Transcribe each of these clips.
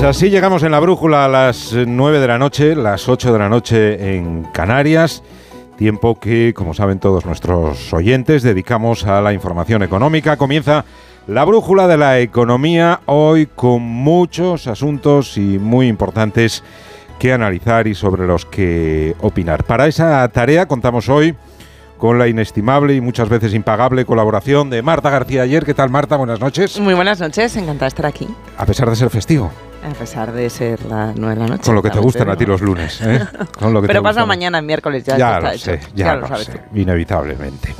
Pues así llegamos en la brújula a las 9 de la noche, las 8 de la noche en Canarias. Tiempo que, como saben todos nuestros oyentes, dedicamos a la información económica. Comienza la brújula de la economía hoy con muchos asuntos y muy importantes que analizar y sobre los que opinar. Para esa tarea contamos hoy con la inestimable y muchas veces impagable colaboración de Marta García Ayer. ¿Qué tal, Marta? Buenas noches. Muy buenas noches, encantada de estar aquí. A pesar de ser festivo. A pesar de ser la nueve de la noche. Con lo que te gustan a ti los lunes. ¿eh? Con lo que Pero pasa mañana, miércoles, ya, ya lo sé, Ya, lo, sabes sé, inevitablemente.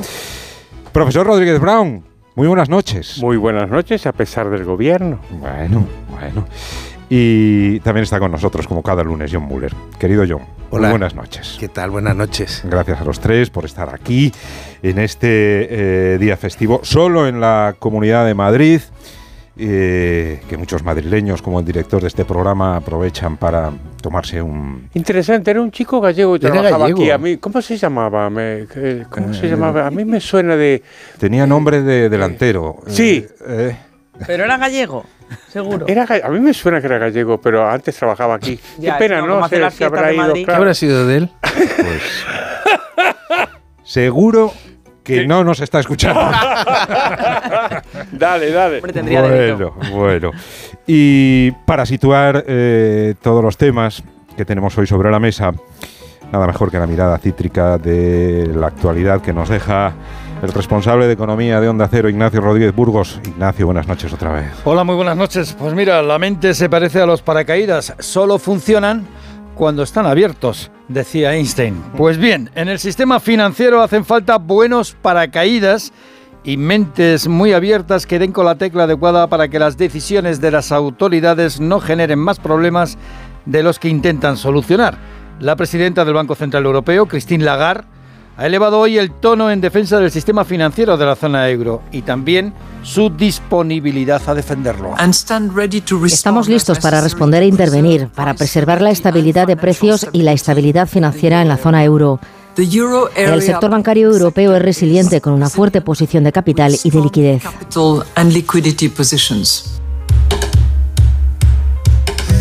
Profesor Rodríguez Brown, muy buenas noches. Muy buenas noches, a pesar del gobierno. Bueno, bueno. Y también está con nosotros, como cada lunes, John Muller. Querido John, Hola. buenas noches. ¿Qué tal? Buenas noches. Gracias a los tres por estar aquí en este eh, día festivo, solo en la Comunidad de Madrid. Eh, que muchos madrileños, como el director de este programa, aprovechan para tomarse un... Interesante, era un chico gallego que trabajaba aquí. A mí, ¿Cómo se llamaba? ¿Cómo se eh, llamaba? A mí me suena de... Tenía nombre de delantero. Sí. Pero era gallego. Seguro. Era, a mí me suena que era gallego, pero antes trabajaba aquí. Qué pena, ¿no? Se, habrá ido, ¿Qué habrá sido de él? Pues, seguro que no nos está escuchando. dale, dale. bueno, bueno. Y para situar eh, todos los temas que tenemos hoy sobre la mesa, nada mejor que la mirada cítrica de la actualidad que nos deja el responsable de economía de Onda Cero, Ignacio Rodríguez Burgos. Ignacio, buenas noches otra vez. Hola, muy buenas noches. Pues mira, la mente se parece a los paracaídas, solo funcionan cuando están abiertos, decía Einstein. Pues bien, en el sistema financiero hacen falta buenos paracaídas y mentes muy abiertas que den con la tecla adecuada para que las decisiones de las autoridades no generen más problemas de los que intentan solucionar. La presidenta del Banco Central Europeo, Christine Lagarde, ha elevado hoy el tono en defensa del sistema financiero de la zona euro y también su disponibilidad a defenderlo. Estamos listos para responder e intervenir, para preservar la estabilidad de precios y la estabilidad financiera en la zona euro. El sector bancario europeo es resiliente con una fuerte posición de capital y de liquidez.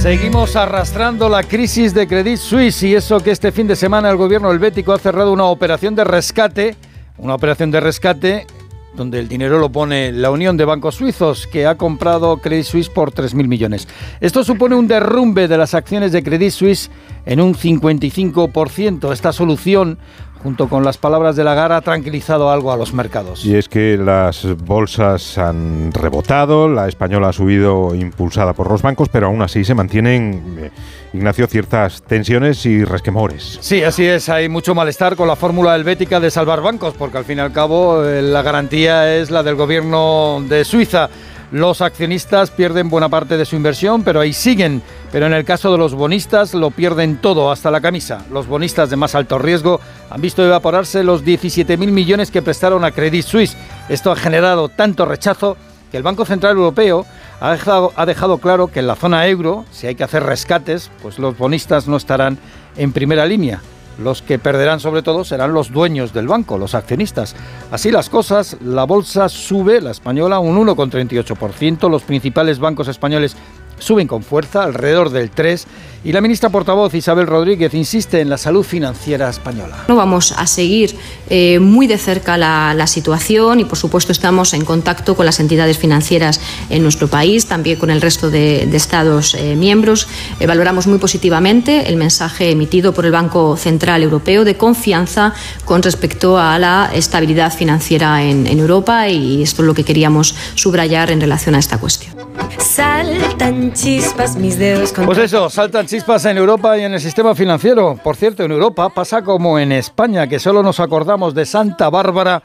Seguimos arrastrando la crisis de Credit Suisse y eso que este fin de semana el gobierno helvético ha cerrado una operación de rescate, una operación de rescate donde el dinero lo pone la Unión de Bancos Suizos, que ha comprado Credit Suisse por 3.000 millones. Esto supone un derrumbe de las acciones de Credit Suisse en un 55%. Esta solución junto con las palabras de Lagarde, ha tranquilizado algo a los mercados. Y es que las bolsas han rebotado, la española ha subido impulsada por los bancos, pero aún así se mantienen, eh, Ignacio, ciertas tensiones y resquemores. Sí, así es, hay mucho malestar con la fórmula helvética de salvar bancos, porque al fin y al cabo eh, la garantía es la del gobierno de Suiza. Los accionistas pierden buena parte de su inversión, pero ahí siguen. Pero en el caso de los bonistas lo pierden todo, hasta la camisa. Los bonistas de más alto riesgo han visto evaporarse los 17.000 millones que prestaron a Credit Suisse. Esto ha generado tanto rechazo que el Banco Central Europeo ha dejado, ha dejado claro que en la zona euro, si hay que hacer rescates, pues los bonistas no estarán en primera línea. Los que perderán sobre todo serán los dueños del banco, los accionistas. Así las cosas, la bolsa sube, la española, un 1,38%, los principales bancos españoles suben con fuerza, alrededor del 3%, y la ministra portavoz Isabel Rodríguez insiste en la salud financiera española. No vamos a seguir eh, muy de cerca la, situación y, por supuesto, estamos en contacto con las entidades financieras en nuestro país, también con el resto de, Estados eh, miembros. Eh, valoramos muy positivamente el mensaje emitido por el Banco Central Europeo de confianza con respecto a la estabilidad financiera en, en Europa y esto es lo que queríamos subrayar en relación a esta cuestión. Saltan chispas mis dedos. Pues eso, saltan chispas en Europa y en el sistema financiero. Por cierto, en Europa pasa como en España, que solo nos acordamos de Santa Bárbara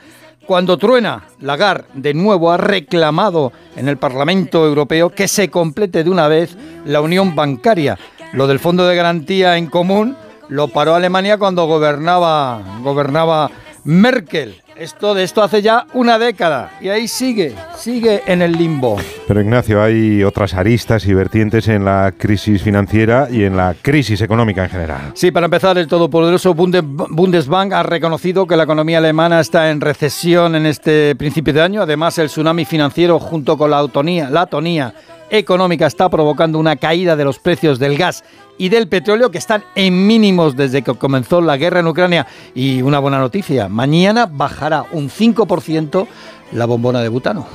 cuando truena. Lagarde de nuevo ha reclamado en el Parlamento Europeo que se complete de una vez la unión bancaria. Lo del Fondo de Garantía en Común lo paró Alemania cuando gobernaba, gobernaba Merkel. Esto de esto hace ya una década y ahí sigue, sigue en el limbo. Pero Ignacio, hay otras aristas y vertientes en la crisis financiera y en la crisis económica en general. Sí, para empezar, el todopoderoso Bundesbank ha reconocido que la economía alemana está en recesión en este principio de año. Además, el tsunami financiero junto con la autonía, la atonía económica está provocando una caída de los precios del gas y del petróleo que están en mínimos desde que comenzó la guerra en Ucrania. Y una buena noticia, mañana bajará un 5% la bombona de butano.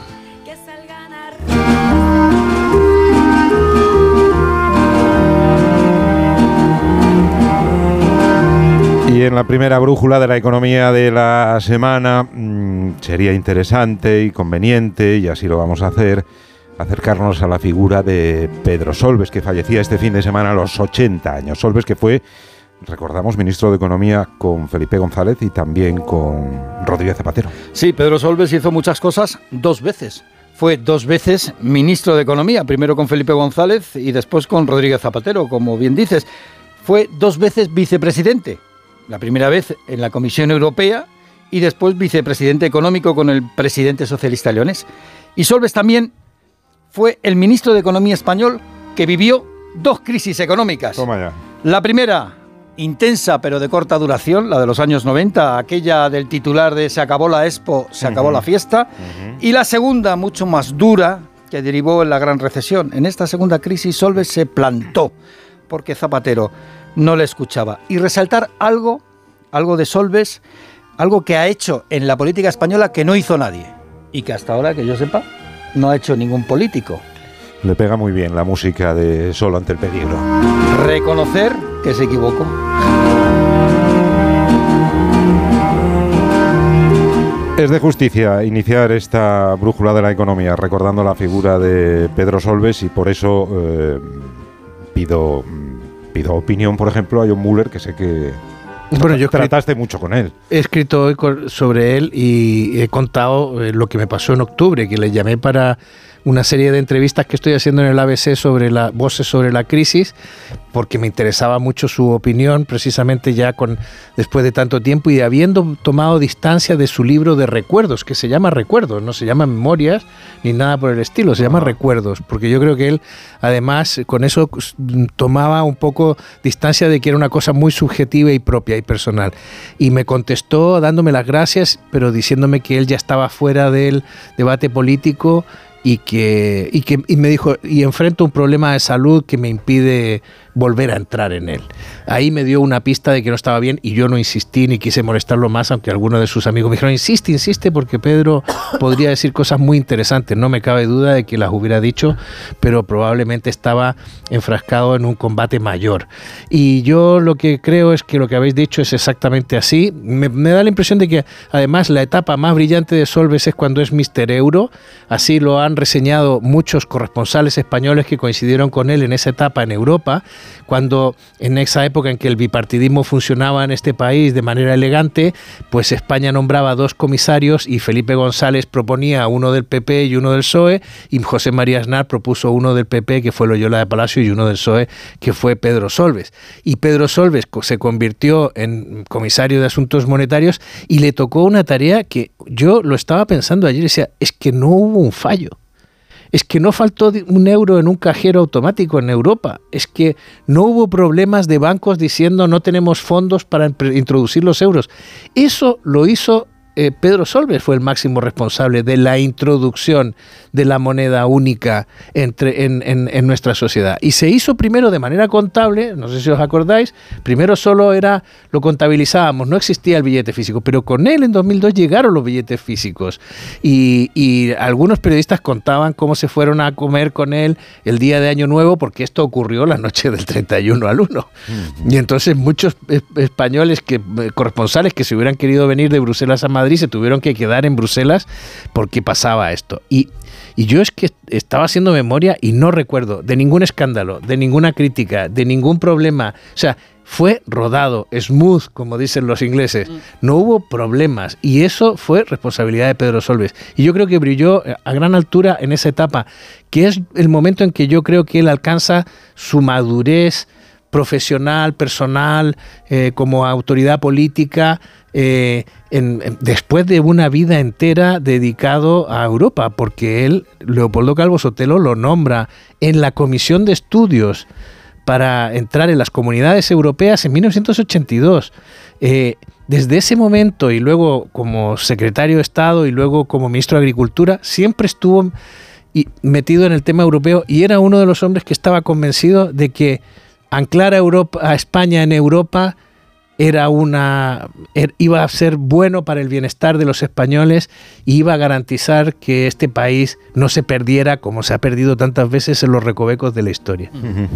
Y en la primera brújula de la economía de la semana mm, sería interesante y conveniente, y así lo vamos a hacer, acercarnos a la figura de Pedro Solves, que fallecía este fin de semana a los 80 años. Solves que fue, recordamos, ministro de Economía con Felipe González y también con Rodríguez Zapatero. Sí, Pedro Solves hizo muchas cosas dos veces. Fue dos veces ministro de Economía, primero con Felipe González y después con Rodríguez Zapatero, como bien dices. Fue dos veces vicepresidente, la primera vez en la Comisión Europea y después vicepresidente económico con el presidente socialista leonés. Y Solves también fue el ministro de Economía español que vivió dos crisis económicas. La primera, intensa pero de corta duración, la de los años 90, aquella del titular de Se acabó la expo, se acabó la fiesta. Y la segunda, mucho más dura, que derivó en la gran recesión. En esta segunda crisis Solves se plantó porque Zapatero no le escuchaba. Y resaltar algo, algo de Solves, algo que ha hecho en la política española que no hizo nadie. Y que hasta ahora, que yo sepa, no ha hecho ningún político. Le pega muy bien la música de Solo ante el peligro. Reconocer que se equivocó. Es de justicia iniciar esta brújula de la economía recordando la figura de Pedro Solves y por eso eh, pido, pido opinión, por ejemplo, a John Muller, que sé que bueno, yo trataste mucho con él. He escrito hoy sobre él y he contado eh, lo que me pasó en octubre, que le llamé para una serie de entrevistas que estoy haciendo en el ABC sobre la voces sobre la crisis, porque me interesaba mucho su opinión, precisamente ya con después de tanto tiempo y habiendo tomado distancia de su libro de recuerdos, que se llama Recuerdos, no se llama Memorias ni nada por el estilo, se llama Recuerdos, porque yo creo que él además con eso tomaba un poco distancia de que era una cosa muy subjetiva y propia y personal. Y me contestó dándome las gracias, pero diciéndome que él ya estaba fuera del debate político y que, y que y me dijo, y enfrento un problema de salud que me impide volver a entrar en él. Ahí me dio una pista de que no estaba bien y yo no insistí ni quise molestarlo más, aunque algunos de sus amigos me dijeron, insiste, insiste, porque Pedro podría decir cosas muy interesantes. No me cabe duda de que las hubiera dicho, pero probablemente estaba enfrascado en un combate mayor. Y yo lo que creo es que lo que habéis dicho es exactamente así. Me, da la impresión de que además la etapa más brillante de Solves es cuando es Mister Euro. Así lo han reseñado muchos corresponsales españoles que coincidieron con él en esa etapa en Europa cuando en esa época en que el bipartidismo funcionaba en este país de manera elegante, pues España nombraba dos comisarios y Felipe González proponía uno del PP y uno del PSOE y José María Aznar propuso uno del PP que fue Loyola de Palacio y uno del PSOE que fue Pedro Solves. Y Pedro Solves se convirtió en comisario de Asuntos Monetarios y le tocó una tarea que yo lo estaba pensando ayer y decía, es que no hubo un fallo es que no faltó un euro en un cajero automático en Europa, es que no hubo problemas de bancos diciendo no tenemos fondos para introducir los euros. Eso lo hizo eh, Pedro Solves fue el máximo responsable de la introducción de la moneda única entre, en, nuestra sociedad. Y se hizo primero de manera contable, no sé si os acordáis, primero solo era, lo contabilizábamos, no existía el billete físico, pero con él en 2002 llegaron los billetes físicos. Y, algunos periodistas contaban cómo se fueron a comer con él el día de Año Nuevo, porque esto ocurrió la noche del 31 al 1. Y entonces muchos españoles, que, eh, corresponsales que se hubieran querido venir de Bruselas a Madrid, se tuvieron que quedar en Bruselas porque pasaba esto. Y, y yo es que estaba haciendo memoria y no recuerdo de ningún escándalo, de ninguna crítica, de ningún problema. O sea, fue rodado, smooth, como dicen los ingleses. Mm. No hubo problemas y eso fue responsabilidad de Pedro Solves. Y yo creo que brilló a gran altura en esa etapa, que es el momento en que yo creo que él alcanza su madurez profesional, personal, eh, como autoridad política, eh, después de una vida entera dedicado a Europa, porque él, Leopoldo Calvo Sotelo, lo nombra en la Comisión de Estudios para entrar en las comunidades europeas en 1982. Eh, desde ese momento y luego como secretario de Estado y luego como ministro de Agricultura, siempre estuvo metido en el tema europeo y era uno de los hombres que estaba convencido de que anclar a España en Europa era una er, iba a ser bueno para el bienestar de los españoles y iba a garantizar que este país no se perdiera como se ha perdido tantas veces en los recovecos de la historia.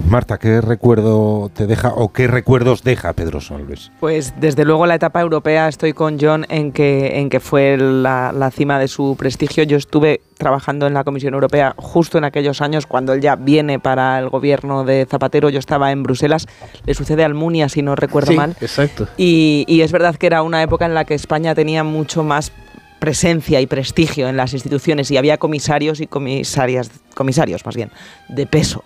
Marta, ¿qué recuerdo te deja o qué recuerdos deja Pedro Solves? Pues desde luego la etapa europea estoy con John en que en que fue la, la cima de su prestigio. Yo estuve trabajando en la Comisión Europea justo en aquellos años cuando él ya viene para el gobierno de Zapatero. Yo estaba en Bruselas, le sucede a Almunia si no recuerdo mal. Exacto. Y, y es verdad que era una época en la que España tenía mucho más presencia y prestigio en las instituciones y había comisarios y comisarias, comisarios más bien, de peso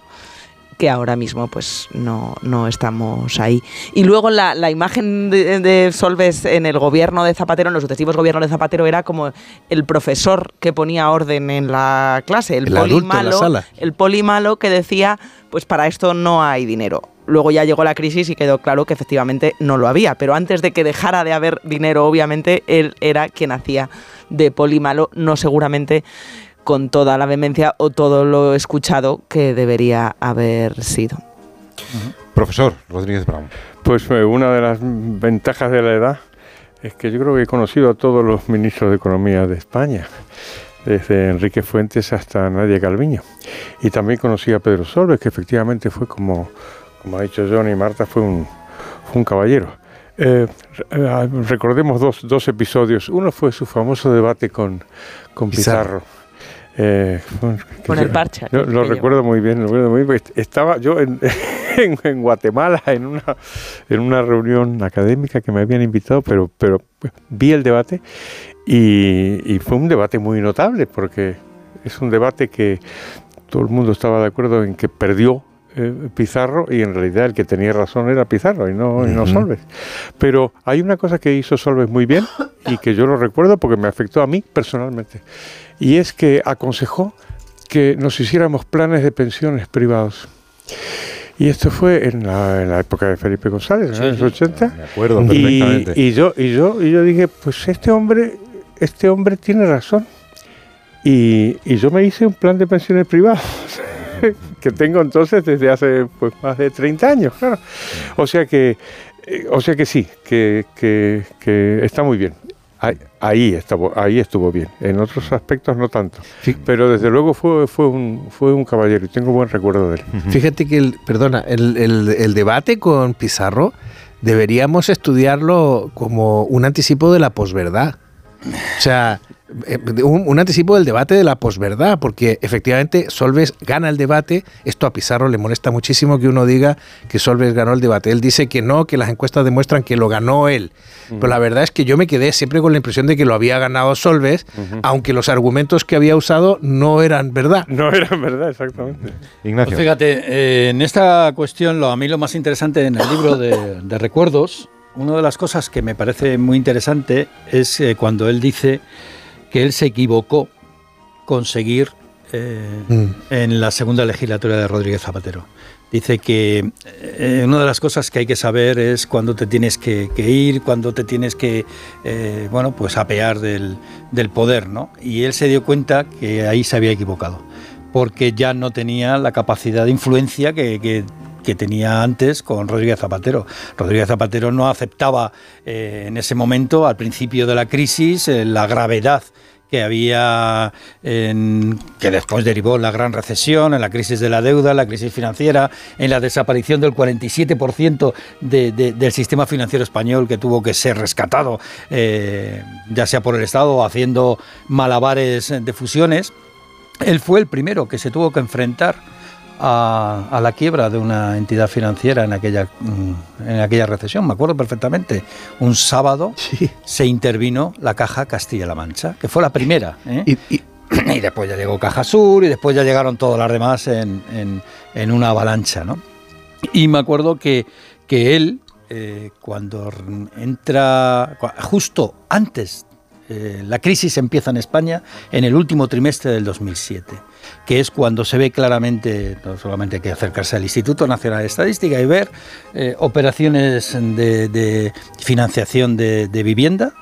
que ahora mismo pues no, no estamos ahí. Y luego la, la imagen de, Solves en el gobierno de Zapatero, en los sucesivos gobiernos de Zapatero, era como el profesor que ponía orden en la clase, el, poli malo, el poli malo que decía, pues para esto no hay dinero. Luego ya llegó la crisis y quedó claro que efectivamente no lo había, pero antes de que dejara de haber dinero, obviamente, él era quien hacía de poli malo, no seguramente con toda la vehemencia o todo lo escuchado que debería haber sido. Profesor Rodríguez Brown. Pues eh, una de las ventajas de la edad es que yo creo que he conocido a todos los ministros de Economía de España, desde Enrique Fuentes hasta Nadia Calviño. Y también conocí a Pedro Solves, que efectivamente fue como, como ha dicho John y Marta, fue un, un caballero. Eh, eh, recordemos dos, dos, episodios. Uno fue su famoso debate con, con Pizarro eh, Con el parche. lo recuerdo muy bien, Estaba yo en, en, Guatemala en una, en una reunión académica que me habían invitado, pero, pero vi el debate y, fue un debate muy notable porque es un debate que todo el mundo estaba de acuerdo en que perdió eh, Pizarro y en realidad el que tenía razón era Pizarro y no, y no Solves. Pero hay una cosa que hizo Solves muy bien y que yo lo recuerdo porque me afectó a mí personalmente y es que aconsejó que nos hiciéramos planes de pensiones privados. Y esto fue en la, época de Felipe González, en los 80. Me acuerdo perfectamente. Y, yo, y, yo, y yo dije, pues este hombre, este hombre tiene razón. Y, y yo me hice un plan de pensiones privados, que tengo entonces desde hace pues, más de 30 años, claro. O sea que, eh, o sea que sí, que, que, que está muy bien. Ahí, estuvo, ahí estuvo bien, en otros aspectos no tanto. Pero desde luego fue, fue, un, fue un caballero y tengo buen recuerdo de él. Fíjate que, el, perdona, el, el, debate con Pizarro deberíamos estudiarlo como un anticipo de la posverdad. O sea, eh, un, anticipo del debate de la posverdad, porque efectivamente Solves gana el debate. Esto a Pizarro le molesta muchísimo que uno diga que Solves ganó el debate. Él dice que no, que las encuestas demuestran que lo ganó él. Pero la verdad es que yo me quedé siempre con la impresión de que lo había ganado Solves, aunque los argumentos que había usado no eran verdad. No eran verdad, exactamente. Ignacio. Pues fíjate, eh, en esta cuestión, lo, a mí lo más interesante en el libro de, de recuerdos, una de las cosas que me parece muy interesante es eh, cuando él dice que él se equivocó conseguir eh, mm. en la segunda legislatura de Rodríguez Zapatero. Dice que eh, una de las cosas que hay que saber es cuándo te tienes que, ir, cuándo te tienes que, eh, bueno, pues apear del, poder, ¿no? Y él se dio cuenta que ahí se había equivocado, porque ya no tenía la capacidad de influencia que, que que tenía antes con Rodríguez Zapatero. Rodríguez Zapatero no aceptaba en ese momento, al principio de la crisis, la gravedad que había, que después derivó en la gran recesión, en la crisis de la deuda, en la crisis financiera, en la desaparición del 47% del sistema financiero español que tuvo que ser rescatado, eh, ya sea por el Estado haciendo malabares de fusiones. Él fue el primero que se tuvo que enfrentar a, la quiebra de una entidad financiera en aquella, mm, en aquella recesión. Me acuerdo perfectamente. Un sábado se intervino la Caja Castilla-La Mancha, que fue la primera. ¿eh? Y, después ya llegó Caja Sur y después ya llegaron todas las demás en, en, una avalancha. ¿no? Y me acuerdo que, que él, eh, cuando entra, justo antes, eh, la crisis empieza en España en el último trimestre del 2007 que es cuando se ve claramente, no solamente hay que acercarse al Instituto Nacional de Estadística y ver eh, operaciones de, financiación de, vivienda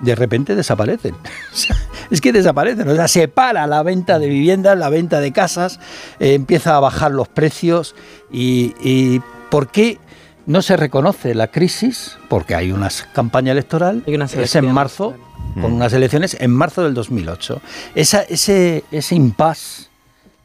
de repente desaparecen. es que desaparecen, o sea, se para la venta de viviendas, la venta de casas, eh, empieza a bajar los precios y, y ¿por qué? No se reconoce la crisis porque hay una campaña electoral, es en marzo, con unas elecciones en marzo del 2008. Esa, ese, ese impasse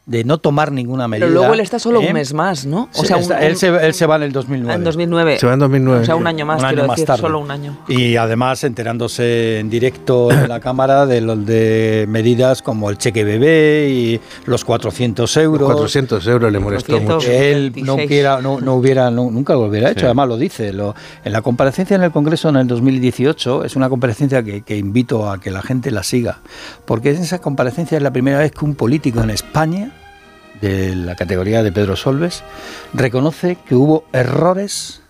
de no tomar ninguna medida. Pero luego él está solo un ¿eh? mes más, ¿no? O sea, él, se, él, se, va en el 2009. En 2009. Se va en 2009. O sea, un año más, un quiero decir, tarde. solo un año. Y además enterándose en directo en la Cámara de, los de medidas como el cheque bebé y los 400 euros. Los 400 euros le molestó mucho. Él no, quiera, no, no hubiera, nunca lo hubiera hecho, además lo dice. Lo, en la comparecencia en el Congreso en el 2018, es una comparecencia que, que invito a que la gente la siga, porque en esa comparecencia es la primera vez que un político en España de la categoría de Pedro Solves, reconoce que hubo errores,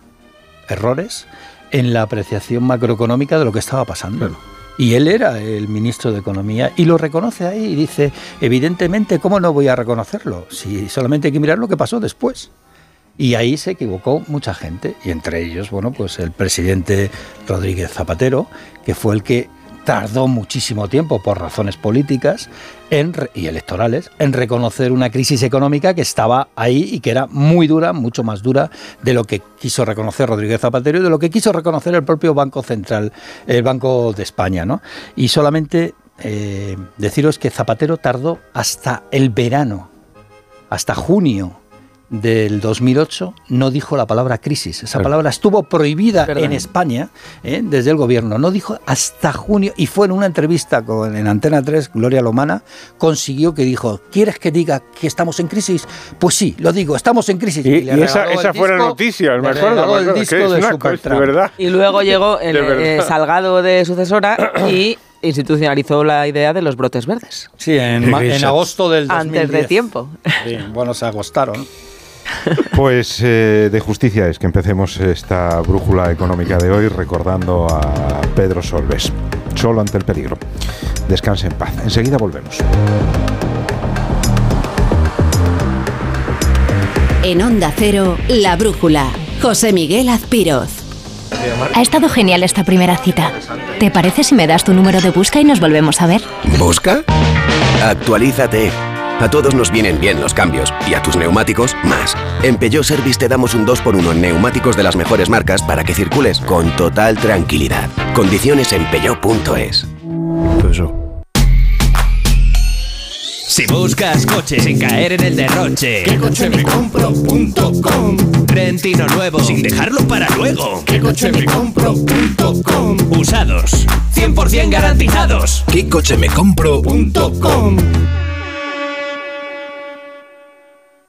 errores en la apreciación macroeconómica de lo que estaba pasando. Y él era el ministro de Economía y lo reconoce ahí y dice, evidentemente, ¿cómo no voy a reconocerlo? Si solamente hay que mirar lo que pasó después. Y ahí se equivocó mucha gente, y entre ellos, bueno, pues el presidente Rodríguez Zapatero, que fue el que tardó muchísimo tiempo por razones políticas y electorales en reconocer una crisis económica que estaba ahí y que era muy dura, mucho más dura de lo que quiso reconocer Rodríguez Zapatero y de lo que quiso reconocer el propio Banco Central, el Banco de España. ¿no? Y solamente eh, deciros que Zapatero tardó hasta el verano, hasta junio del 2008 no dijo la palabra crisis. Esa palabra estuvo prohibida en España ¿eh? desde el gobierno. No dijo hasta junio y fue en una entrevista con, en Antena 3, Gloria Lomana, consiguió que dijo, ¿quieres que diga que estamos en crisis? Pues sí, lo digo, estamos en crisis. Y, esa, fue la noticia, me acuerdo. El disco de, verdad. Y luego llegó el eh, Salgado de sucesora y institucionalizó la idea de los brotes verdes. Sí, en, agosto del 2010. Antes de tiempo. Sí, bueno, se agostaron. Pues eh, de justicia es que empecemos esta brújula económica de hoy recordando a Pedro Solves, solo ante el peligro. Descanse en paz. Enseguida volvemos. En Onda Cero, La Brújula. José Miguel Azpiroz. Ha estado genial esta primera cita. ¿Te parece si me das tu número de busca y nos volvemos a ver? ¿Busca? Actualízate. A todos nos vienen bien los cambios y a tus neumáticos más. En Peugeot Service te damos un 2x1 en neumáticos de las mejores marcas para que circules con total tranquilidad. Condiciones en peugeot.es. Si buscas coche sin caer en el derroche, ¿qué coche me compro.com? Rentino nuevo sin dejarlo para luego. ¿Qué coche me compro.com? Usados, 100% garantizados. ¿Qué coche me compro.com?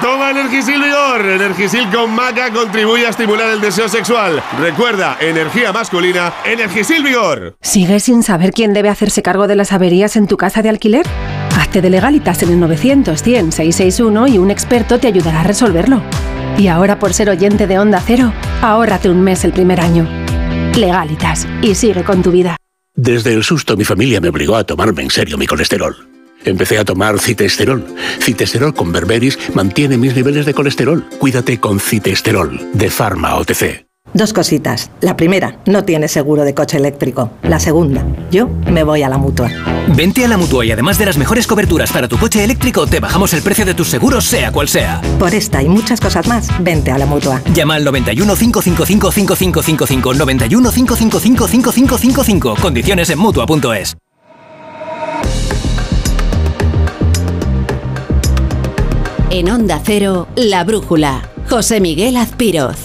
Toma Energisil Vigor. Energisil con maca contribuye a estimular el deseo sexual. Recuerda, energía masculina, Energisil Vigor. ¿Sigues sin saber quién debe hacerse cargo de las averías en tu casa de alquiler? Hazte de legalitas en el 900 100 661 y un experto te ayudará a resolverlo. Y ahora por ser oyente de Onda Cero, ahórrate un mes el primer año. Legalitas y sigue con tu vida. Desde el susto mi familia me obligó a tomarme en serio mi colesterol. Empecé a tomar citesterol. Citesterol con berberis mantiene mis niveles de colesterol. Cuídate con citesterol de Pharma OTC. Dos cositas. La primera, no tienes seguro de coche eléctrico. La segunda, yo me voy a la mutua. Vente a la mutua y además de las mejores coberturas para tu coche eléctrico, te bajamos el precio de tus seguros, sea cual sea. Por esta y muchas cosas más, vente a la mutua. Llama al 91 555 5555 91 555 5555. Condiciones en mutua.es. En Onda Cero, La Brújula. José Miguel Azpiroz.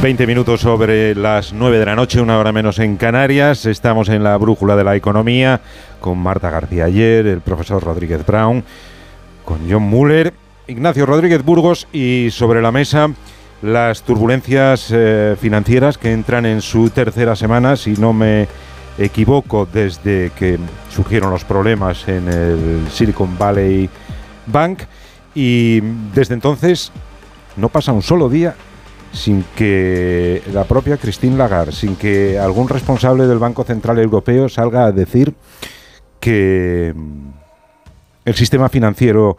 Veinte minutos sobre las 9 de la noche, una hora menos en Canarias. Estamos en la brújula de la economía con Marta García Ayer, el profesor Rodríguez Brown, con John Muller, Ignacio Rodríguez Burgos y sobre la mesa las turbulencias eh, financieras que entran en su tercera semana, si no me equivoco, desde que surgieron los problemas en el Silicon Valley Bank. Y desde entonces no pasa un solo día sin que la propia Christine Lagarde, sin que algún responsable del Banco Central Europeo salga a decir que el sistema financiero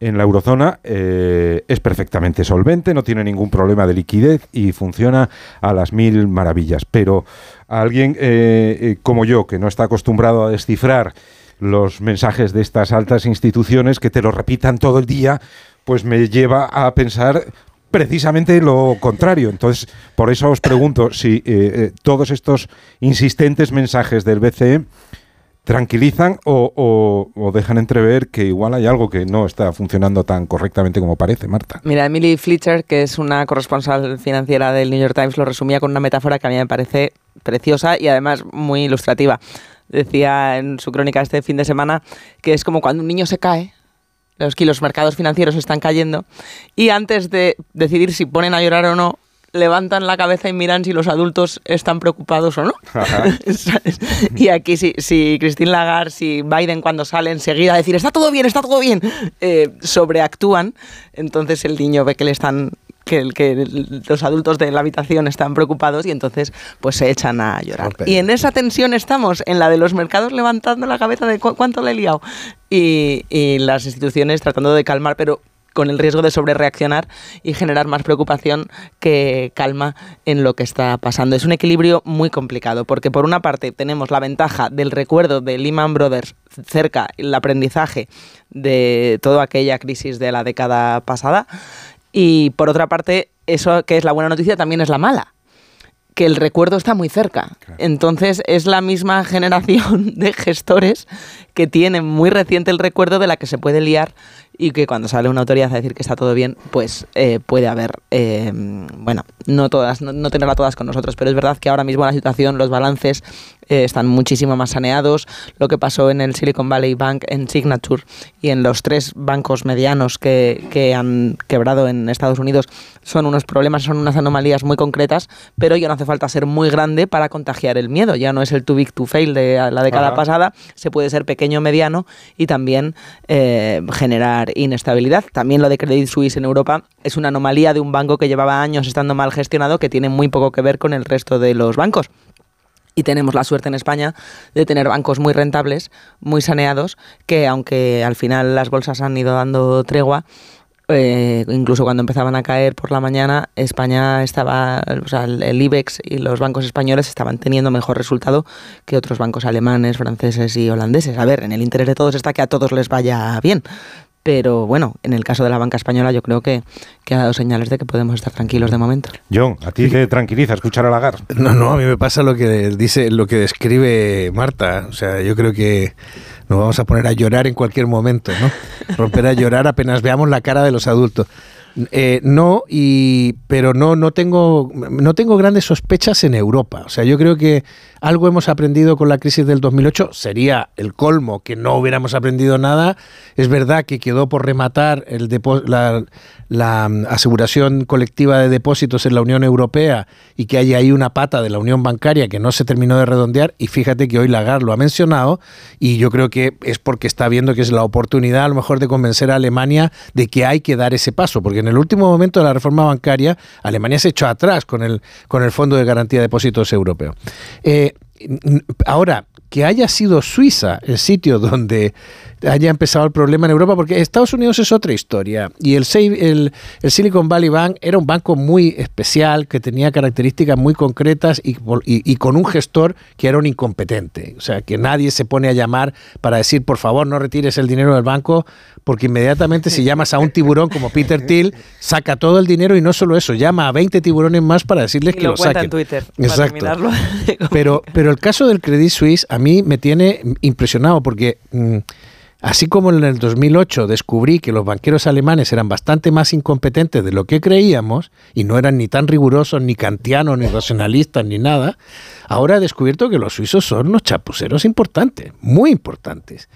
en la eurozona eh, es perfectamente solvente, no tiene ningún problema de liquidez y funciona a las mil maravillas. Pero a alguien eh, eh, como yo, que no está acostumbrado a descifrar los mensajes de estas altas instituciones, que te lo repitan todo el día, pues me lleva a pensar precisamente lo contrario. Entonces, por eso os pregunto si todos estos insistentes mensajes del BCE tranquilizan o, dejan entrever que igual hay algo que no está funcionando tan correctamente como parece, Marta. Mira, Emily Fletcher, que es una corresponsal financiera del New York Times, lo resumía con una metáfora que a mí me parece preciosa y además muy ilustrativa. Decía en su crónica este fin de semana que es como cuando un niño se cae, los, mercados financieros están cayendo y antes de decidir si ponen a llorar o no, levantan la cabeza y miran si los adultos están preocupados o no. y aquí si, si Christine Lagarde, si Biden cuando sale enseguida a decir está todo bien, está todo bien, eh, sobreactúan, entonces el niño ve que le están que, que, los adultos de la habitación están preocupados y entonces pues se echan a llorar. Y en esa tensión estamos, en la de los mercados levantando la cabeza de cuánto le he liado y, y las instituciones tratando de calmar, pero con el riesgo de sobrereaccionar y generar más preocupación que calma en lo que está pasando. Es un equilibrio muy complicado porque por una parte tenemos la ventaja del recuerdo de Lehman Brothers cerca, el aprendizaje de toda aquella crisis de la década pasada y por otra parte eso que es la buena noticia también es la mala que el recuerdo está muy cerca. Entonces es la misma generación de gestores que tienen muy reciente el recuerdo de la que se puede liar y que cuando sale una autoridad a decir que está todo bien, pues eh, puede haber, eh, bueno, no todas, no, no, tenerla todas con nosotros, pero es verdad que ahora mismo la situación, los balances eh, están muchísimo más saneados. Lo que pasó en el Silicon Valley Bank, en Signature y en los tres bancos medianos que, que han quebrado en Estados Unidos son unos problemas, son unas anomalías muy concretas, pero ya no hace falta ser muy grande para contagiar el miedo. Ya no es el too big to fail de la década pasada, se puede ser pequeño, mediano y también generar inestabilidad. También lo de Credit Suisse en Europa es una anomalía de un banco que llevaba años estando mal gestionado que tiene muy poco que ver con el resto de los bancos. Y tenemos la suerte en España de tener bancos muy rentables, muy saneados, que aunque al final las bolsas han ido dando tregua, eh, incluso cuando empezaban a caer por la mañana, España estaba, o sea, el IBEX y los bancos españoles estaban teniendo mejor resultado que otros bancos alemanes, franceses y holandeses. A ver, en el interés de todos está que a todos les vaya bien, pero bueno, en el caso de la banca española yo creo que, ha dado señales de que podemos estar tranquilos de momento. John, ¿a ti te tranquiliza escuchar a Lagar? No, no, a mí me pasa lo que dice, lo que describe Marta. O sea, yo creo que nos vamos a poner a llorar en cualquier momento, ¿no? Romper a llorar apenas veamos la cara de los adultos. Eh, no, y, pero no, no, tengo, no tengo grandes sospechas en Europa. O sea, yo creo que algo hemos aprendido con la crisis del 2008. Sería el colmo que no hubiéramos aprendido nada. Es verdad que quedó por rematar la, mm, aseguración colectiva de depósitos en la Unión Europea y que hay ahí una pata de la Unión Bancaria que no se terminó de redondear. Y fíjate que hoy Lagarde lo ha mencionado y yo creo que es porque está viendo que es la oportunidad a lo mejor de convencer a Alemania de que hay que dar ese paso, porque en el último momento de la reforma bancaria, Alemania se echó atrás con el, con el Fondo de Garantía de Depósitos Europeo. Eh, ahora, que haya sido Suiza el sitio donde haya empezado el problema en Europa, porque Estados Unidos es otra historia. Y el, el, el Silicon Valley Bank era un banco muy especial, que tenía características muy concretas y, y, con un gestor que era un incompetente. O sea, que nadie se pone a llamar para decir, por favor, no retires el dinero del banco, porque inmediatamente si llamas a un tiburón como Peter Thiel, saca todo el dinero y no solo eso, llama a 20 tiburones más para decirles que lo, lo saquen. en Twitter. Exacto. pero, pero el caso del Credit Suisse a mí me tiene impresionado porque... Mm, Así como en el 2008 descubrí que los banqueros alemanes eran bastante más incompetentes de lo que creíamos y no eran ni tan rigurosos, ni kantianos, ni racionalistas, ni nada, ahora he descubierto que los suizos son unos chapuceros importantes, muy importantes.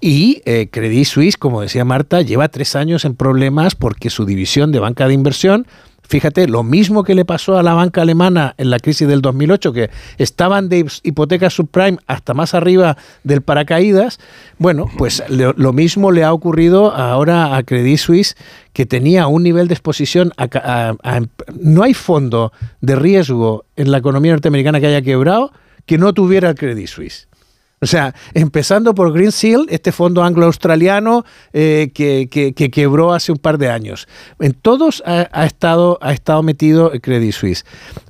Y eh, Credit Suisse, como decía Marta, lleva tres años en problemas porque su división de banca de inversión Fíjate, lo mismo que le pasó a la banca alemana en la crisis del 2008, que estaban de hipotecas subprime hasta más arriba del paracaídas, bueno, pues lo, mismo le ha ocurrido ahora a Credit Suisse, que tenía un nivel de exposición a, no hay fondo de riesgo en la economía norteamericana que haya quebrado que no tuviera el Credit Suisse. O sea, empezando por Green Seal, este fondo anglo-australiano eh, que, quebró hace un par de años. En todos ha, estado, ha estado metido Credit Suisse.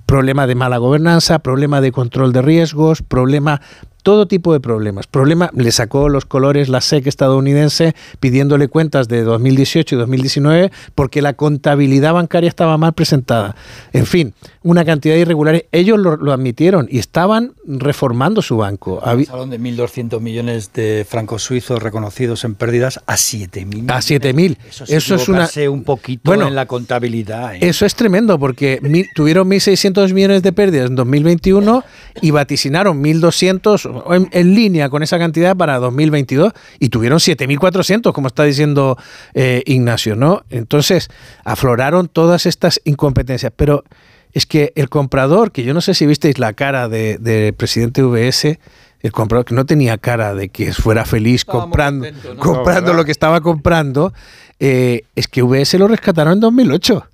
Problema de mala gobernanza, problema de control de riesgos, problema todo tipo de problemas. Problema, le sacó los colores la SEC estadounidense pidiéndole cuentas de 2018 y 2019 porque la contabilidad bancaria estaba mal presentada. En fin, una cantidad de irregulares. Ellos lo, admitieron y estaban reformando su banco. Hablaron de 1.200 millones de francos suizos reconocidos en pérdidas a 7.000. A 7.000. Eso, eso es una un poquito bueno, en la contabilidad. ¿eh? Eso es tremendo porque tuvieron 1.600 millones de pérdidas en 2021 y vaticinaron 1.200 en, línea con esa cantidad para 2022 y tuvieron 7.400, como está diciendo eh, Ignacio, ¿no? Entonces afloraron todas estas incompetencias, pero es que el comprador, que yo no sé si visteis la cara del de presidente VS, el comprador que no tenía cara de que fuera feliz comprando, comprando lo que estaba comprando, eh, es que VS lo rescataron en 2008.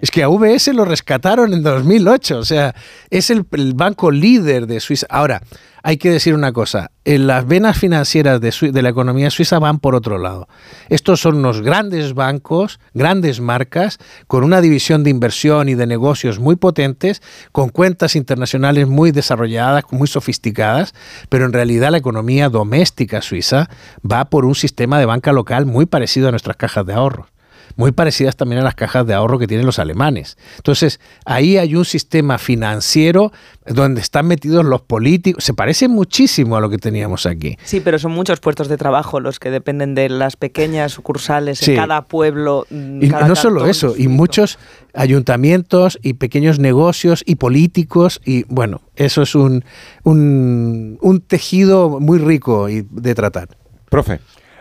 Es que a VS lo rescataron en 2008, o sea, es el, banco líder de Suiza. Ahora, hay que decir una cosa, en las venas financieras de, la economía suiza van por otro lado. Estos son unos grandes bancos, grandes marcas, con una división de inversión y de negocios muy potentes, con cuentas internacionales muy desarrolladas, muy sofisticadas, pero en realidad la economía doméstica suiza va por un sistema de banca local muy parecido a nuestras cajas de ahorros muy parecidas también a las cajas de ahorro que tienen los alemanes. Entonces, ahí hay un sistema financiero donde están metidos los políticos. Se parece muchísimo a lo que teníamos aquí. Sí, pero son muchos puestos de trabajo los que dependen de las pequeñas sucursales en cada pueblo. Y no solo eso, y muchos ayuntamientos y pequeños negocios y políticos. Y bueno, eso es un, un, un tejido muy rico de tratar. Profe.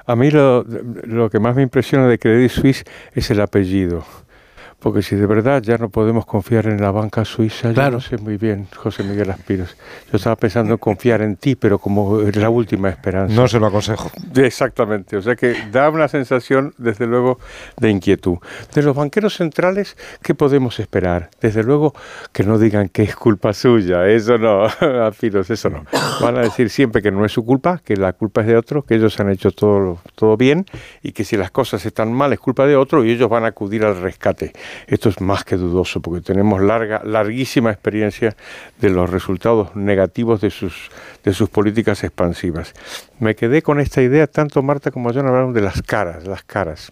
A mí lo, lo que más me impresiona de Credit Suisse es el apellido. Porque si de verdad ya no podemos confiar en la banca suiza, claro. yo no sé muy bien, José Miguel Aspiros. Yo estaba pensando en confiar en ti, pero como la última esperanza. No se lo aconsejo. Exactamente. O sea que da una sensación, desde luego, de inquietud. De los banqueros centrales, ¿qué podemos esperar? Desde luego, que no digan que es culpa suya. Eso no, Aspiros, eso no. Van a decir siempre que no es su culpa, que la culpa es de otro, que ellos han hecho todo, todo bien y que si las cosas están mal es culpa de otro y ellos van a acudir al rescate. Esto es más que dudoso porque tenemos larga, larguísima experiencia de los resultados negativos de sus, de sus políticas expansivas. Me quedé con esta idea, tanto Marta como yo hablaron de las caras, las caras.